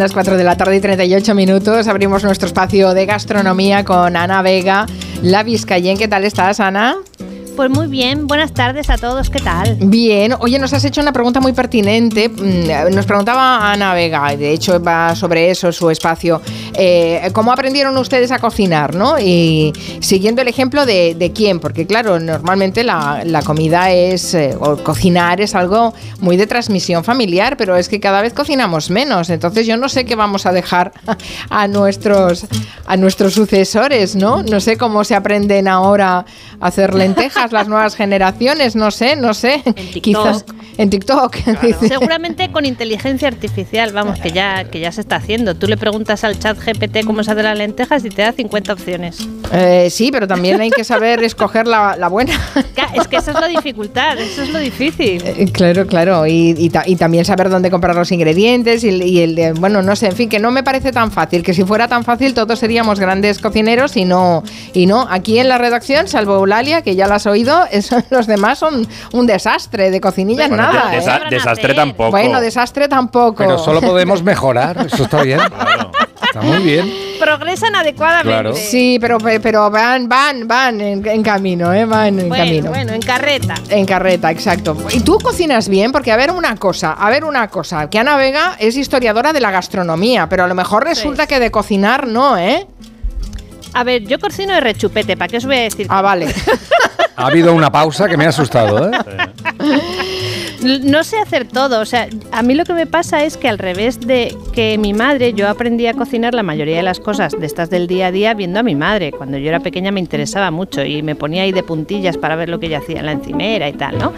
Las 4 de la tarde y 38 minutos. Abrimos nuestro espacio de gastronomía con Ana Vega, la Vizcayen. ¿Qué tal estás, Ana? Pues muy bien, buenas tardes a todos, ¿qué tal? Bien, oye, nos has hecho una pregunta muy pertinente. Mm, nos preguntaba Ana Vega, de hecho va sobre eso su espacio. Eh, ¿Cómo aprendieron ustedes a cocinar, no? Y siguiendo el ejemplo de, quién, porque claro, normalmente la, comida es, eh, o cocinar es algo muy de transmisión familiar, pero es que cada vez cocinamos menos. Entonces yo no sé qué vamos a dejar a nuestros, a nuestros sucesores, ¿no? No sé cómo se aprenden ahora a hacer lentejas las nuevas generaciones, no sé, no sé. En TikTok. Quizás en TikTok. Seguramente con inteligencia artificial, vamos, que ya, que ya se está haciendo. Tú le preguntas al chat GPT cómo se hace las lentejas y te da 50 opciones. Eh, sí, pero también hay que saber escoger la, buena. Es que esa es la dificultad, eso es lo difícil. Eh, claro, claro, y, también saber dónde comprar los ingredientes y, el de, bueno, no sé, en fin, que no me parece tan fácil, que si fuera tan fácil todos seríamos grandes cocineros y no, y no, aquí en la redacción, salvo Eulalia, que ya las oí los demás son un desastre de cocinillas, nada. ¿eh? Desastre tampoco. Bueno, desastre tampoco. Pero solo podemos mejorar, eso está bien. Está muy bien. Progresan adecuadamente. Sí, pero, pero van, van, van en, camino, ¿eh? Van en camino. Bueno, en carreta. En carreta, exacto. ¿Y tú cocinas bien? Porque a ver una cosa, a ver una cosa, que Ana Vega es historiadora de la gastronomía, pero a lo mejor resulta que de cocinar no, ¿eh? A ver, yo cocino de rechupete, ¿para qué os voy a decir? Ah, vale. ha habido una pausa que me ha asustado, ¿eh? No sé hacer todo, o sea, a mí lo que me pasa es que al revés de que mi madre, yo aprendí a cocinar la mayoría de las cosas de estas del día a día viendo a mi madre. Cuando yo era pequeña me interesaba mucho y me ponía ahí de puntillas para ver lo que ella hacía en la encimera y tal, ¿no?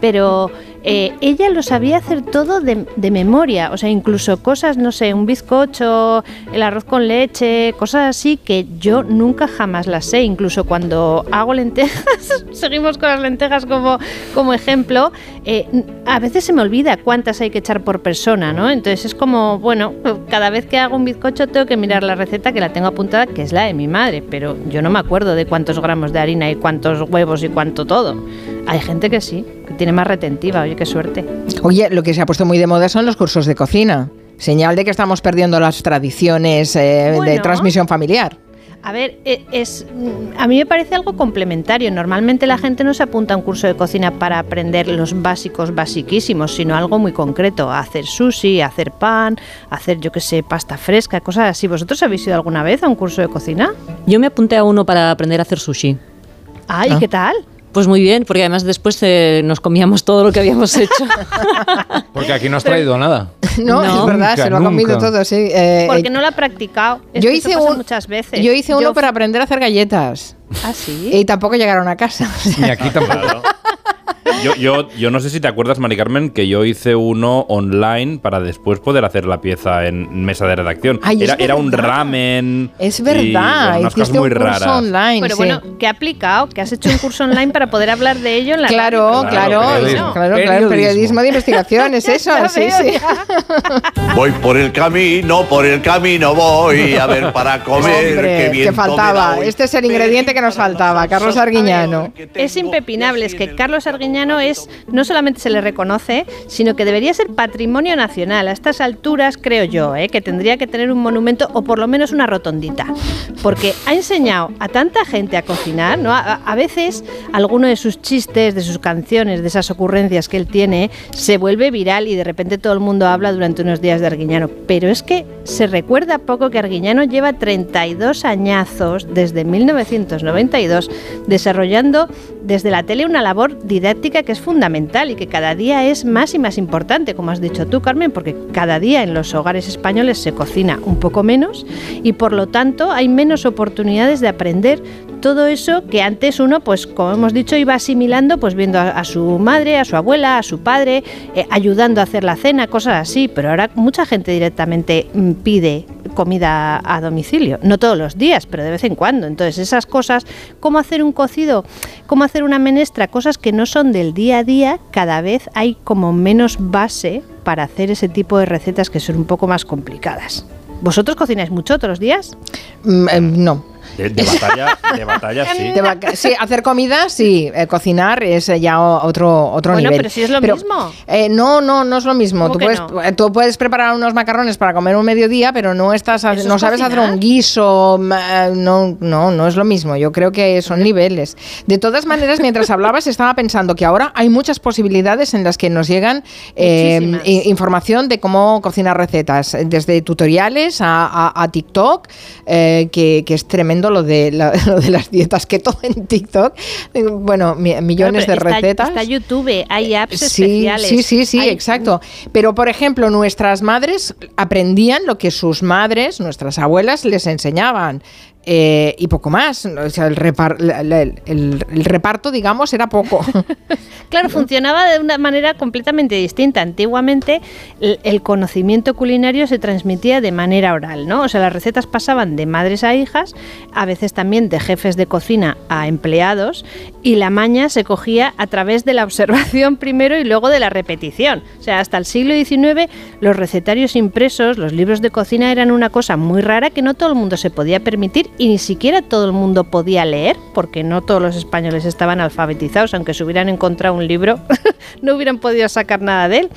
Pero eh, ella lo sabía hacer todo de, memoria, o sea, incluso cosas, no sé, un bizcocho, el arroz con leche, cosas así que yo nunca jamás las sé, incluso cuando hago lentejas, seguimos con las lentejas como, como ejemplo, eh, a veces se me olvida cuántas hay que echar por persona, ¿no? Entonces es como, bueno, cada vez que hago un bizcocho tengo que mirar la receta que la tengo apuntada, que es la de mi madre, pero yo no me acuerdo de cuántos gramos de harina y cuántos huevos y cuánto todo. Hay gente que sí, que tiene más retentiva, oye, qué suerte. Oye, lo que se ha puesto muy de moda son los cursos de cocina. Señal de que estamos perdiendo las tradiciones eh, de transmisión familiar. A ver, e, es, mm, a mí me parece algo complementario. Normalmente la gente no se apunta a un curso de cocina para aprender los básicos basiquísimos, sino algo muy concreto, hacer sushi, hacer pan, hacer yo qué sé, pasta fresca, cosas así. ¿Vosotros habéis ido alguna vez a un curso de cocina? Yo me apunté a uno para aprender a hacer sushi. Ay, ah. ¿qué tal? Pues muy bien, porque además después eh, nos comíamos todo lo que habíamos hecho. porque aquí no has traído nada. No, es verdad, se lo ha comido todo, sí. Eh, porque no lo ha practicado. yo hice un, muchas veces. Yo hice uno para aprender a hacer galletas. ¿Ah, sí? Y tampoco llegaron a casa. Ni aquí tampoco. Yo, yo, yo, no sé si te acuerdas, Mari Carmen, que yo hice uno online para después poder hacer la pieza en mesa de redacción. era, era un ramen. Es verdad, y, unas muy raras. Online, Pero bueno, ¿qué ha aplicado? Que has hecho un curso online para poder hablar de ello en la Claro, claro, claro, claro, periodismo. periodismo de investigación, es eso, sí, sí. Voy por el camino, por el camino voy a ver para comer. Hombre, qué faltaba. Este es el ingrediente que nos faltaba, Carlos Arguiñano. Es impepinable, es que Carlos Arguiñano es, no solamente se le reconoce, sino que debería ser patrimonio nacional. A estas alturas, creo yo, ¿eh? que tendría que tener un monumento o por lo menos una rotondita. Porque ha enseñado a tanta gente a cocinar, ¿no? A, veces alguno de sus chistes, de sus canciones, de esas ocurrencias que él tiene, se vuelve viral y de repente todo el mundo habla durante unos días de Arguiñano. Pero es que se recuerda poco que Arguiñano lleva 32 añazos desde 1992 desarrollando desde la tele una labor didáctica que es fundamental y que cada día es más y más importante, como has dicho tú, Carmen, porque cada día en los hogares españoles se cocina un poco menos y por lo tanto hay menos oportunidades de aprender todo eso que antes uno, pues como hemos dicho, iba asimilando, pues viendo a, su madre, a su abuela, a su padre, eh, ayudando a hacer la cena, cosas así, pero ahora mucha gente directamente mm, pide comida a domicilio, no todos los días, pero de vez en cuando. Entonces esas cosas, cómo hacer un cocido, cómo hacer una menestra, cosas que no son del día a día, cada vez hay como menos base para hacer ese tipo de recetas que son un poco más complicadas. ¿Vosotros cocináis mucho todos los días? Mm, em, no. De, batalla, de batalla sí. sí, hacer comida, sí. Eh, cocinar es ya otro, otro bueno, nivel. pero si es lo mismo. Eh, no, no, no es lo mismo. Tú puedes, eh, tú puedes preparar unos macarrones para comer un mediodía, pero no estás, no sabes hacer un guiso. No, no, no es lo mismo. Yo creo que son niveles. De todas maneras, mientras hablabas, estaba pensando que ahora hay muchas posibilidades en las que nos llegan información de cómo cocinar recetas, desde tutoriales a, TikTok, que, que es tremendo lo de, lo de las dietas keto en TikTok. Bueno, millones de recetas. Está YouTube, hay apps sí, especiales. Sí, sí, sí, exacto. Pero, por ejemplo, nuestras madres aprendían lo que sus madres, nuestras abuelas, les enseñaban. Eh, y poco más. O sea, el, reparto, digamos, era poco. claro, funcionaba de una manera completamente distinta. Antiguamente el, conocimiento culinario se transmitía de manera oral, ¿no? O sea, las recetas pasaban de madres a hijas, a veces también de jefes de cocina a empleados, y la maña se cogía a través de la observación primero y luego de la repetición. O sea, hasta el siglo XIX los recetarios impresos, los libros de cocina eran una cosa muy rara que no todo el mundo se podía permitir y ni siquiera todo el mundo podía leer, porque no todos los españoles estaban alfabetizados, aunque se hubieran encontrado un libro, no hubieran podido sacar nada de él.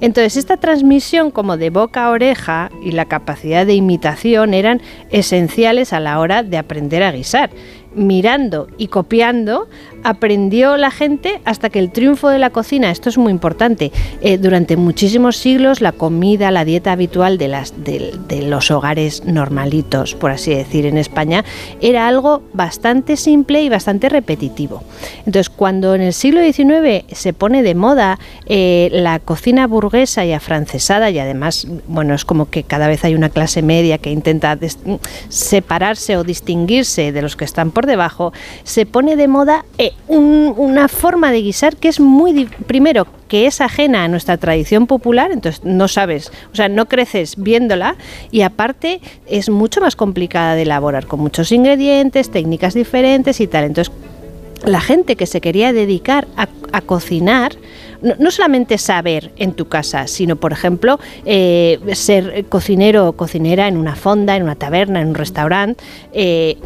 Entonces, esta transmisión como de boca a oreja y la capacidad de imitación eran esenciales a la hora de aprender a guisar mirando y copiando, aprendió la gente hasta que el triunfo de la cocina, esto es muy importante, eh, durante muchísimos siglos la comida, la dieta habitual de, los hogares normalitos, por así decir, en España, era algo bastante simple y bastante repetitivo. Entonces, cuando en el siglo XIX se pone de moda eh, la cocina burguesa y afrancesada, y además, bueno, es como que cada vez hay una clase media que intenta separarse o distinguirse de los que están por debajo, se pone de moda eh, una forma de guisar que es muy, primero, que es ajena a nuestra tradición popular, entonces no sabes, o sea, no creces viéndola y aparte es mucho más complicada de elaborar, con muchos ingredientes, técnicas diferentes y tal. Entonces, la gente que se quería dedicar a, cocinar, no, solamente saber en tu casa, sino, por ejemplo, eh, ser cocinero o cocinera en una fonda, en una taberna, en un restaurante, eh,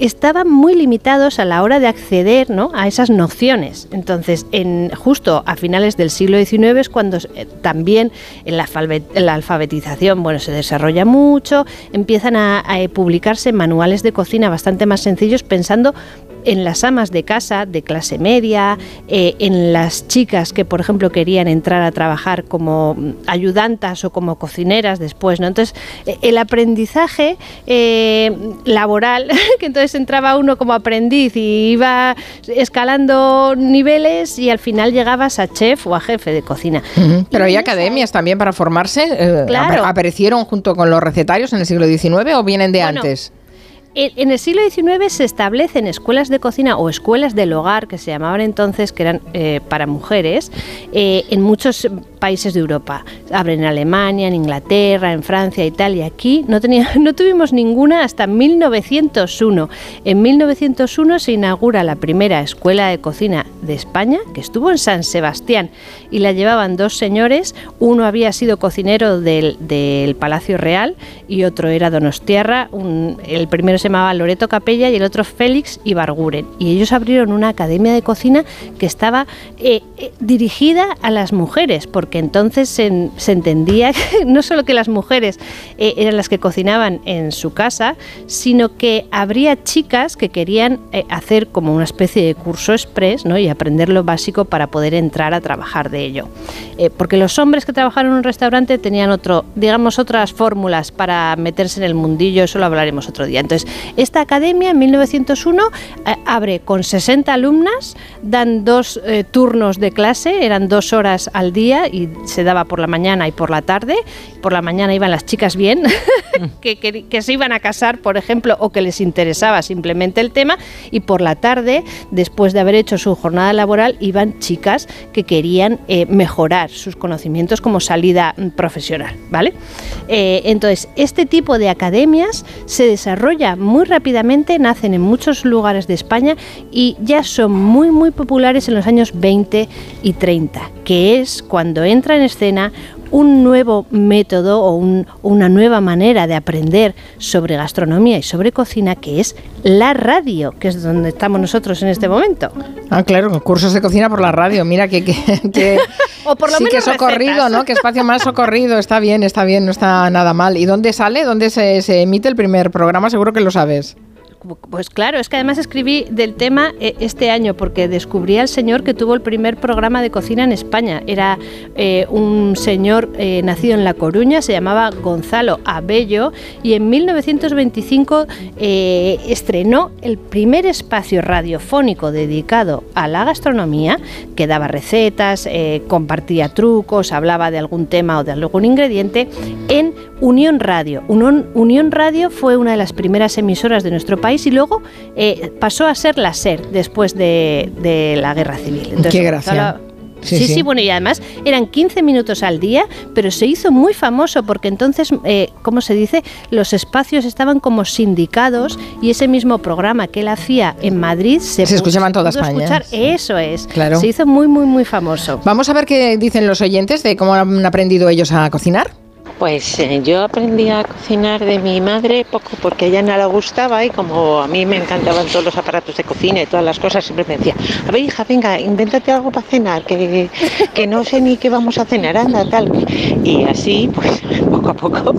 estaban muy limitados a la hora de acceder a esas nociones. Entonces, en, justo a finales del siglo XIX es cuando eh, también la, alfabetización bueno, se desarrolla mucho, empiezan a, a publicarse manuales de cocina bastante más sencillos pensando en las amas de casa de clase media, eh, en las chicas que, por ejemplo, querían entrar a trabajar como ayudantas o como cocineras después, ¿no? Entonces, eh, el aprendizaje eh, laboral, que entonces entraba uno como aprendiz y iba escalando niveles y al final llegabas a chef o a jefe de cocina. Pero hay academias también para formarse. Claro. ¿Aparecieron junto con los recetarios en el siglo XIX o vienen de antes? En el siglo XIX se establecen escuelas de cocina o escuelas del hogar, que se llamaban entonces, que eran eh, para mujeres, eh, en muchos países de Europa. Abren en Alemania, en Inglaterra, en Francia, Italia. Aquí no, tenía, no tuvimos ninguna hasta 1901. En 1901 se inaugura la primera escuela de cocina de España, que estuvo en San Sebastián, y la llevaban dos señores. Uno había sido cocinero del, Palacio Real y otro era Donostiarra. el primero se llamaba Loreto Capella y el otro Félix Ibarguren. Y ellos abrieron una academia de cocina que estaba eh, eh, dirigida a las mujeres, porque que entonces se, entendía que no solo que las mujeres eh, eran las que cocinaban en su casa, sino que habría chicas que querían hacer como una especie de curso express ¿no? y aprender lo básico para poder entrar a trabajar de ello. Porque los hombres que trabajaron en un restaurante tenían otro, digamos, otras fórmulas para meterse en el mundillo, eso lo hablaremos otro día. Entonces, esta academia en 1901 abre con 60 alumnas, dan dos turnos de clase, eran dos horas al día y se daba por la mañana y por la tarde. Por la mañana iban las chicas bien, que, que, se iban a casar, por ejemplo, o que les interesaba simplemente el tema, y por la tarde, después de haber hecho su jornada laboral, iban chicas que querían eh, mejorar sus conocimientos como salida mm, profesional, ¿vale? Eh, entonces, este tipo de academias se desarrolla muy rápidamente, nacen en muchos lugares de España y ya son muy, muy populares en los años 20 y 30, que es cuando entra en escena un nuevo método o una nueva manera de aprender sobre gastronomía y sobre cocina que es la radio, que es donde estamos nosotros en este momento. Ah, claro, cursos de cocina por la radio. Mira que, que, o por lo sí menos que socorrido, ¿no? Que espacio más socorrido. Está bien, está bien, no está nada mal. ¿Y dónde sale? ¿Dónde se, se emite el primer programa? Seguro que lo sabes. Pues claro, es que además escribí del tema eh, este año porque descubrí al señor que tuvo el primer programa de cocina en España. Era eh, un señor eh, nacido en La Coruña, se llamaba Gonzalo Abello y en 1925 estrenó el primer espacio radiofónico dedicado a la gastronomía, que daba recetas, compartía trucos, hablaba de algún tema o de algún ingrediente en Unión Radio. Unión Radio fue una de las primeras emisoras de nuestro país y luego eh, pasó a ser la SER después de, la guerra civil. Qué gracia. Sí sí, bueno, y además eran 15 minutos al día, pero se hizo muy famoso porque entonces, eh, ¿cómo se dice? Los espacios estaban como sindicados y ese mismo programa que él hacía en Madrid se, se escuchaba en toda España. Eso es. Claro. Se hizo muy, muy, muy famoso. Vamos a ver qué dicen los oyentes de cómo han aprendido ellos a cocinar. Pues eh, yo aprendí a cocinar de mi madre poco porque a ella no le gustaba y como a mí me encantaban todos los aparatos de cocina y todas las cosas, siempre me decía, a ver hija, venga, invéntate algo para cenar, que, que no sé ni qué vamos a cenar, anda, tal. Y así, pues poco a poco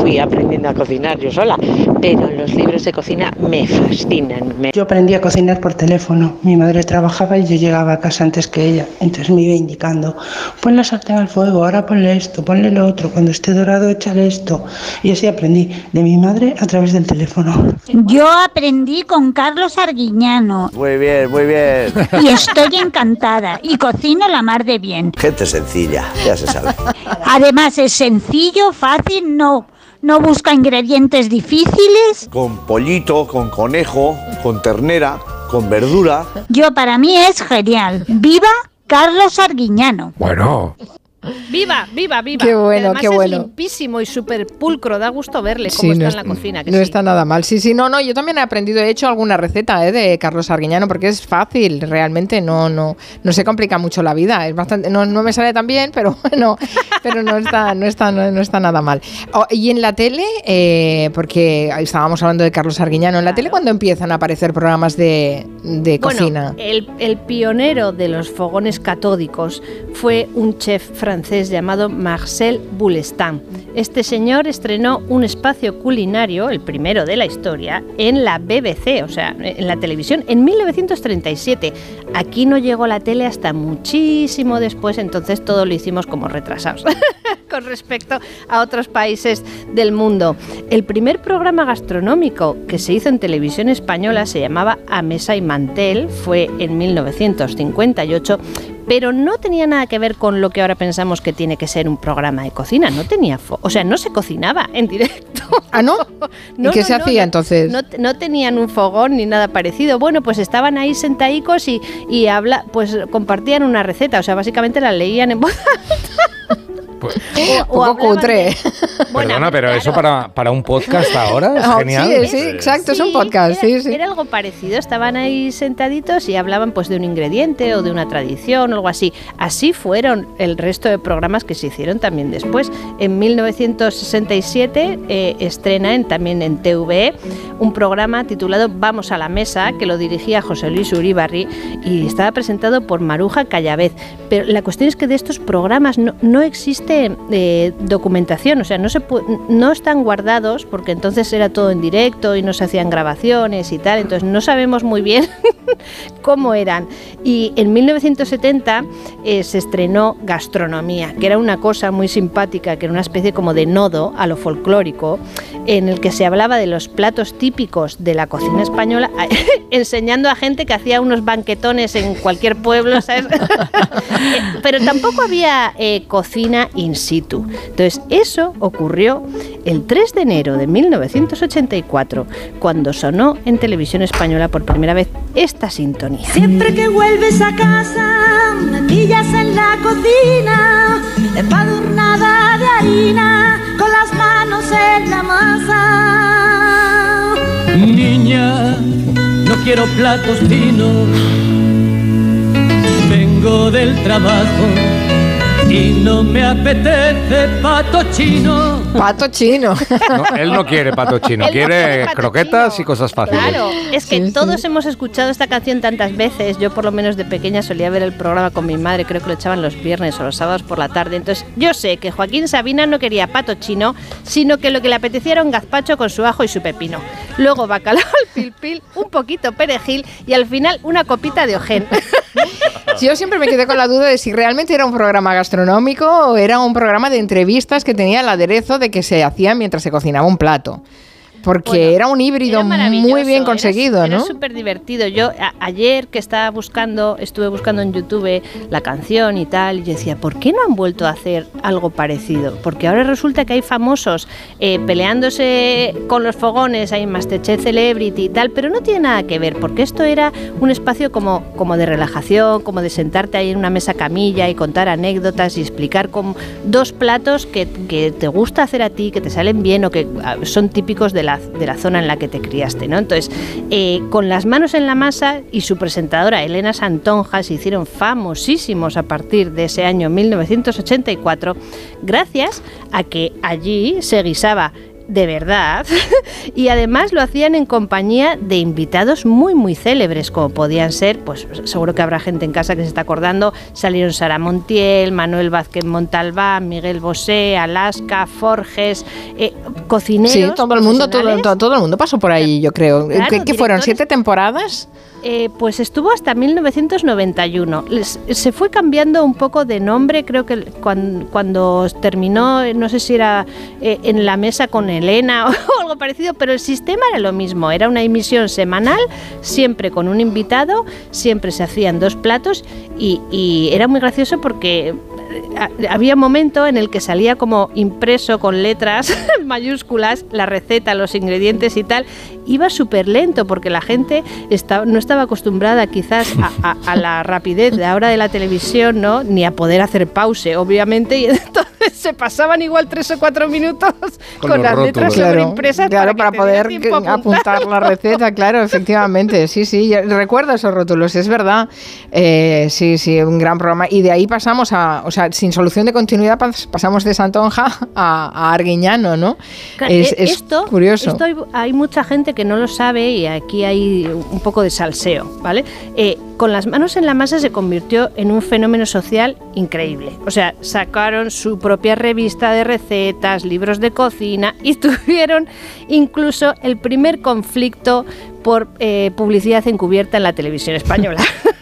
fui aprendiendo a cocinar yo sola, pero los libros de cocina me fascinan. Yo aprendí a cocinar por teléfono, mi madre trabajaba y yo llegaba a casa antes que ella, entonces me iba indicando, pon la sartén al fuego, ahora ponle esto, ponle lo otro, cuando esté dorado, échale esto. Y así aprendí de mi madre a través del teléfono. Yo aprendí con Carlos Arguiñano. Muy bien, muy bien. Y estoy encantada. Y cocino la mar de bien. Gente sencilla, ya se sabe. Además es sencillo, fácil, no. No busca ingredientes difíciles. Con pollito, con conejo, con ternera, con verdura. Yo para mí es genial. ¡Viva Carlos Arguiñano! Bueno, Viva, viva, viva. Qué bueno, qué bueno. Es limpísimo y súper pulcro, da gusto verle cómo está en la cocina. no está nada mal. Sí, sí, no, no, yo también he aprendido, he hecho alguna receta eh, de Carlos Arguiñano porque es fácil, realmente no, no, no se complica mucho la vida. Es bastante, no, no me sale tan bien, pero bueno, pero no está, no está, no, está nada mal. Oh, y en la tele, eh, porque estábamos hablando de Carlos Arguiñano, en la tele cuando empiezan a aparecer programas de, de cocina. El, el pionero de los fogones catódicos fue un chef francés francés llamado Marcel Boulestin. Este señor estrenó un espacio culinario, el primero de la historia, en la BBC, o sea, en la televisión, en 1937. Aquí no llegó la tele hasta muchísimo después, entonces todo lo hicimos como retrasados con respecto a otros países del mundo. El primer programa gastronómico que se hizo en televisión española se llamaba A Mesa y Mantel, fue en 1958, pero no tenía nada que ver con lo que ahora pensamos que tiene que ser un programa de cocina. No tenía, o sea, no se cocinaba en directo. ¿Ah, no? ¿Y qué se hacía entonces? No, tenían un fogón ni nada parecido. Bueno, pues estaban ahí sentaicos y, y habla, pues compartían una receta. O sea, básicamente la leían en voz alta. Pues, poco cutre. Perdona, pero eso para, para, un podcast ahora es oh, genial. Sí, sí, exacto, es un podcast. Era, sí, era, algo parecido. Estaban ahí sentaditos y hablaban pues de un ingrediente o de una tradición o algo así. Así fueron el resto de programas que se hicieron también después. En 1967 eh, estrena en, también en TVE un programa titulado Vamos a la mesa que lo dirigía José Luis Uribarri y estaba presentado por Maruja Callavez. Pero la cuestión es que de estos programas no, no existe eh, documentación, o sea, no, se no están guardados porque entonces era todo en directo y no se hacían grabaciones y tal, entonces no sabemos muy bien cómo eran. Y en 1970 eh, se estrenó Gastronomía, que era una cosa muy simpática, que era una especie como de nodo a lo folclórico, en el que se hablaba de los platos típicos de la cocina española, enseñando a gente que hacía unos banquetones en cualquier pueblo, ¿sabes? Pero tampoco había eh, cocina in situ. Entonces, eso ocurrió el 3 de enero de 1984, cuando sonó en televisión española por primera vez esta sintonía. Siempre que vuelves a casa, me pillas en la cocina, empadurnada de harina, con las manos en la masa. Niña, no quiero platos finos, vengo del trabajo y no me apetece pato chino. Pato chino. No, él no quiere pato chino, Él no quiere quiere pato croquetas chino. y cosas fáciles. Claro, es que todos hemos escuchado esta canción tantas veces. Yo por lo menos de pequeña solía ver el programa con mi madre, creo que lo echaban los viernes o los sábados por la tarde. Entonces yo sé que Joaquín Sabina no quería pato chino, sino que lo que le apetecía era un gazpacho con su ajo y su pepino. Luego bacalao al pil pil, un poquito perejil y al final una copita de ojén. Yo siempre me quedé con la duda de si realmente era un programa gastronómico o era un programa de entrevistas que tenía el aderezo de que se hacía mientras se cocinaba un plato. Porque Bueno, era un híbrido Era muy bien conseguido, era, ¿no? Era súper divertido. Yo a- ayer que estaba buscando, estuve buscando en YouTube la canción y tal, y yo decía, ¿por qué no han vuelto a hacer algo parecido? Porque ahora resulta que hay famosos eh, peleándose con los fogones, hay Masterchef Celebrity y tal, pero no tiene nada que ver, porque esto era un espacio como, como de relajación, como de sentarte ahí en una mesa camilla y contar anécdotas y explicar con dos platos que, que te gusta hacer a ti, que te salen bien o que ah, son típicos de la, de la zona en la que te criaste, ¿no? Entonces, eh, con las manos en la masa y su presentadora Elena Santonja se hicieron famosísimos a partir de ese año 1984, gracias a que allí se guisaba de verdad y además lo hacían en compañía de invitados muy muy célebres como podían ser pues seguro que habrá gente en casa que se está acordando salieron Sara Montiel Manuel Vázquez Montalbán Miguel Bosé Alaska Forges eh, cocineros Sí, todo el mundo, todo, todo, todo el mundo pasó por ahí, yo creo. Claro, ¿Qué, qué fueron? ¿Siete temporadas? Eh, pues estuvo hasta 1991. Les- se fue cambiando un poco de nombre, creo que cuando, cuando terminó, eh, no sé si era eh, en la mesa con Elena o algo parecido, pero el sistema era lo mismo. Era una emisión semanal, siempre con un invitado, siempre se hacían dos platos y, era muy gracioso porque ha- había un momento en el que salía como impreso con letras mayúsculas la receta, los ingredientes y tal. Iba súper lento porque la gente no estaba acostumbrada quizás a la rapidez de ahora de la televisión, ¿no? Ni a poder hacer pause, obviamente. Y entonces se pasaban igual tres o cuatro minutos con, los las rótulos. letras Claro, sobreimpresas claro, para, para, poder apuntar la receta, claro, efectivamente. Sí, sí, recuerdo esos rótulos, es verdad. Eh, sí, sí, un gran programa. Y de ahí pasamos a, o sea, sin solución de continuidad, pas- pasamos de Santonja a, a Arguiñano, ¿no? Claro, Es, eh, es esto, curioso. esto hay, hay mucha gente que no lo sabe y aquí hay un poco de salseo, ¿vale? Eh, con las manos en la masa se convirtió en un fenómeno social increíble. O sea, sacaron su propia revista de recetas, libros de cocina y tuvieron incluso el primer conflicto por eh, publicidad encubierta en la televisión española.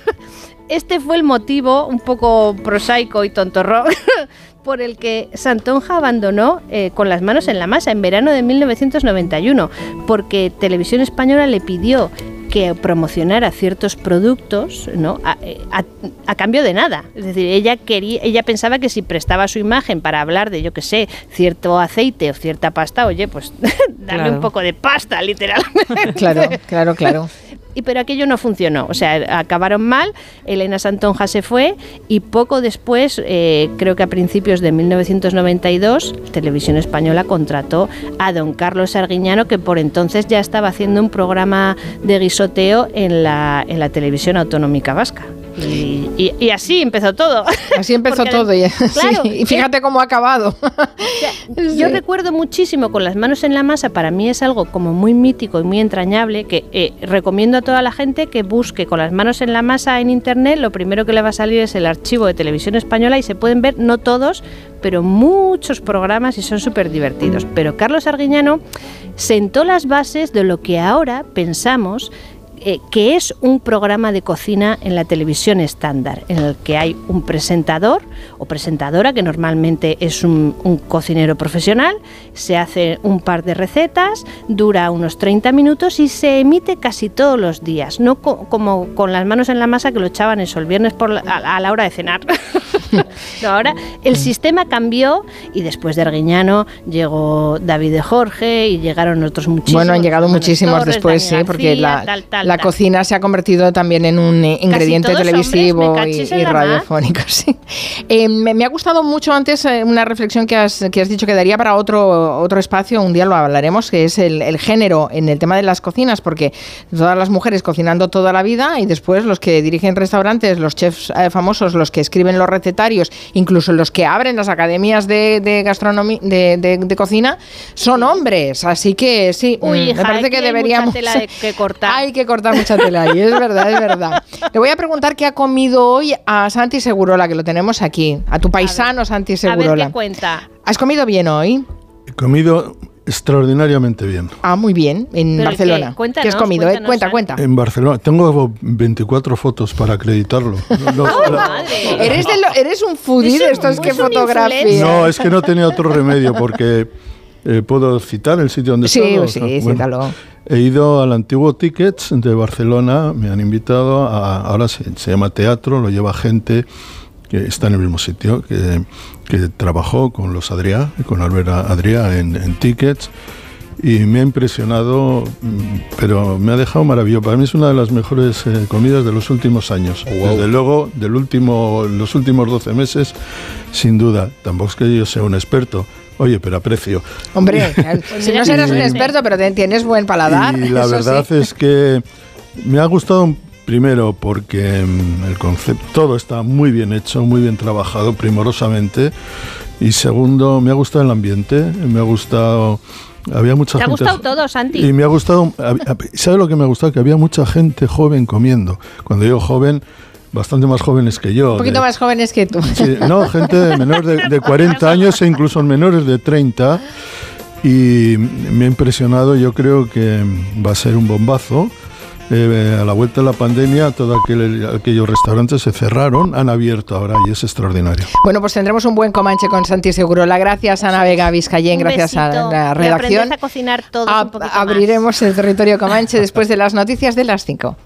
Este fue el motivo un poco prosaico y tontorrón por el que Santonja abandonó eh, con las manos en la masa en verano de 1991, porque Televisión Española le pidió que promocionara ciertos productos ¿no? a, a- a cambio de nada. Es decir, ella quería, ella pensaba que si prestaba su imagen para hablar de, yo qué sé, cierto aceite o cierta pasta, oye, pues dame Claro. un poco de pasta, literalmente. Claro, claro, claro. Y pero aquello no funcionó, o sea, acabaron mal, Elena Santonja se fue y poco después, eh, creo que a principios de 1992, Televisión Española contrató a don Carlos Arguiñano, que por entonces ya estaba haciendo un programa de guisoteo en la, en la televisión autonómica vasca. Y, y- y así empezó todo. Así empezó Porque todo. ya. claro, Sí, y fíjate cómo ha acabado. Yo recuerdo muchísimo con las manos en la masa, para mí es algo como muy mítico y muy entrañable, que eh, recomiendo a toda la gente que busque con las manos en la masa en internet, lo primero que le va a salir es el archivo de televisión española y se pueden ver, no todos, pero muchos programas y son súper divertidos. Pero Carlos Arguiñano sentó las bases de lo que ahora pensamos eh, que es un programa de cocina en la televisión estándar, en el que hay un presentador o presentadora, que normalmente es un, un cocinero profesional, se hace un par de recetas, dura unos 30 minutos y se emite casi todos los días, no co- como con las manos en la masa que lo echaban eso el viernes por la- a, a la hora de cenar. No, ahora el sistema cambió y después de Arguiñano llegó David de Jorge y llegaron otros muchísimos. Bueno, han llegado muchísimos Torres, después, sí, porque García, la, tal, tal, la la cocina se ha convertido también en un eh, ingrediente televisivo y, radiofónico. Eh, me, ha gustado mucho antes eh, una reflexión que has, que has dicho que daría para otro, otro espacio, un día lo hablaremos, que es el, género en el tema de las cocinas, porque todas las mujeres cocinando toda la vida y después los que dirigen restaurantes, los chefs famosos, los que escriben los recetarios, incluso los que abren las academias de, gastronomía, de, cocina, son hombres. Así que sí, mm, me parece que deberíamos... que cortar. Hay que cortar mucha tela ahí, es verdad, es verdad. Le voy a preguntar qué ha comido hoy a Santi Segurola, que lo tenemos aquí, a tu paisano Santi Segurola. A ver qué cuenta. ¿Has comido bien hoy? He comido extraordinariamente bien. Ah, muy bien, en Barcelona. ¿Qué has comido? Eh? Cuenta, cuenta. En Barcelona. Tengo 24 fotos para acreditarlo. ¿Eres, ¿Eres, un foodie de estos que fotografías? No, es que no tenía otro remedio porque eh, puedo citar el sitio donde sí, he Sí, sí, cítalo. He ido al antiguo Tickets de Barcelona, me han invitado, a, ahora se, llama teatro, lo lleva gente que está en el mismo sitio, que, que trabajó con los Adrià, con Albert Adrià en, Tickets, y me ha impresionado, pero me ha dejado maravilloso. Para mí es una de las mejores eh, comidas de los últimos años. Desde luego, del último, los últimos 12 meses, sin duda. Tampoco es que yo sea un experto, Oye, pero aprecio. Hombre, si no serás un experto, pero tienes buen paladar. Y la verdad es que me ha gustado primero porque mm, el concepto, todo está muy bien hecho, muy bien trabajado, primorosamente. Y segundo, me ha gustado el ambiente, me ha gustado... Había mucha ¿Te ha gustado todo, Santi? Y me ha gustado... ¿Sabe lo que me ha gustado? Que había mucha gente joven comiendo. Cuando digo joven bastante más jóvenes que yo. Un poquito más jóvenes que tú. no, gente de menores de, 40 años e incluso menores de 30. Y me ha impresionado, yo creo que va a ser un bombazo. Eh, a la vuelta de la pandemia, todos aquellos restaurantes se cerraron, han abierto ahora y es extraordinario. Bueno, pues tendremos un buen comanche con Santi Segurola. Gracias a Ana Vega Vizcayén, gracias a la redacción. a cocinar todo Abriremos el territorio comanche después de las noticias de las 5.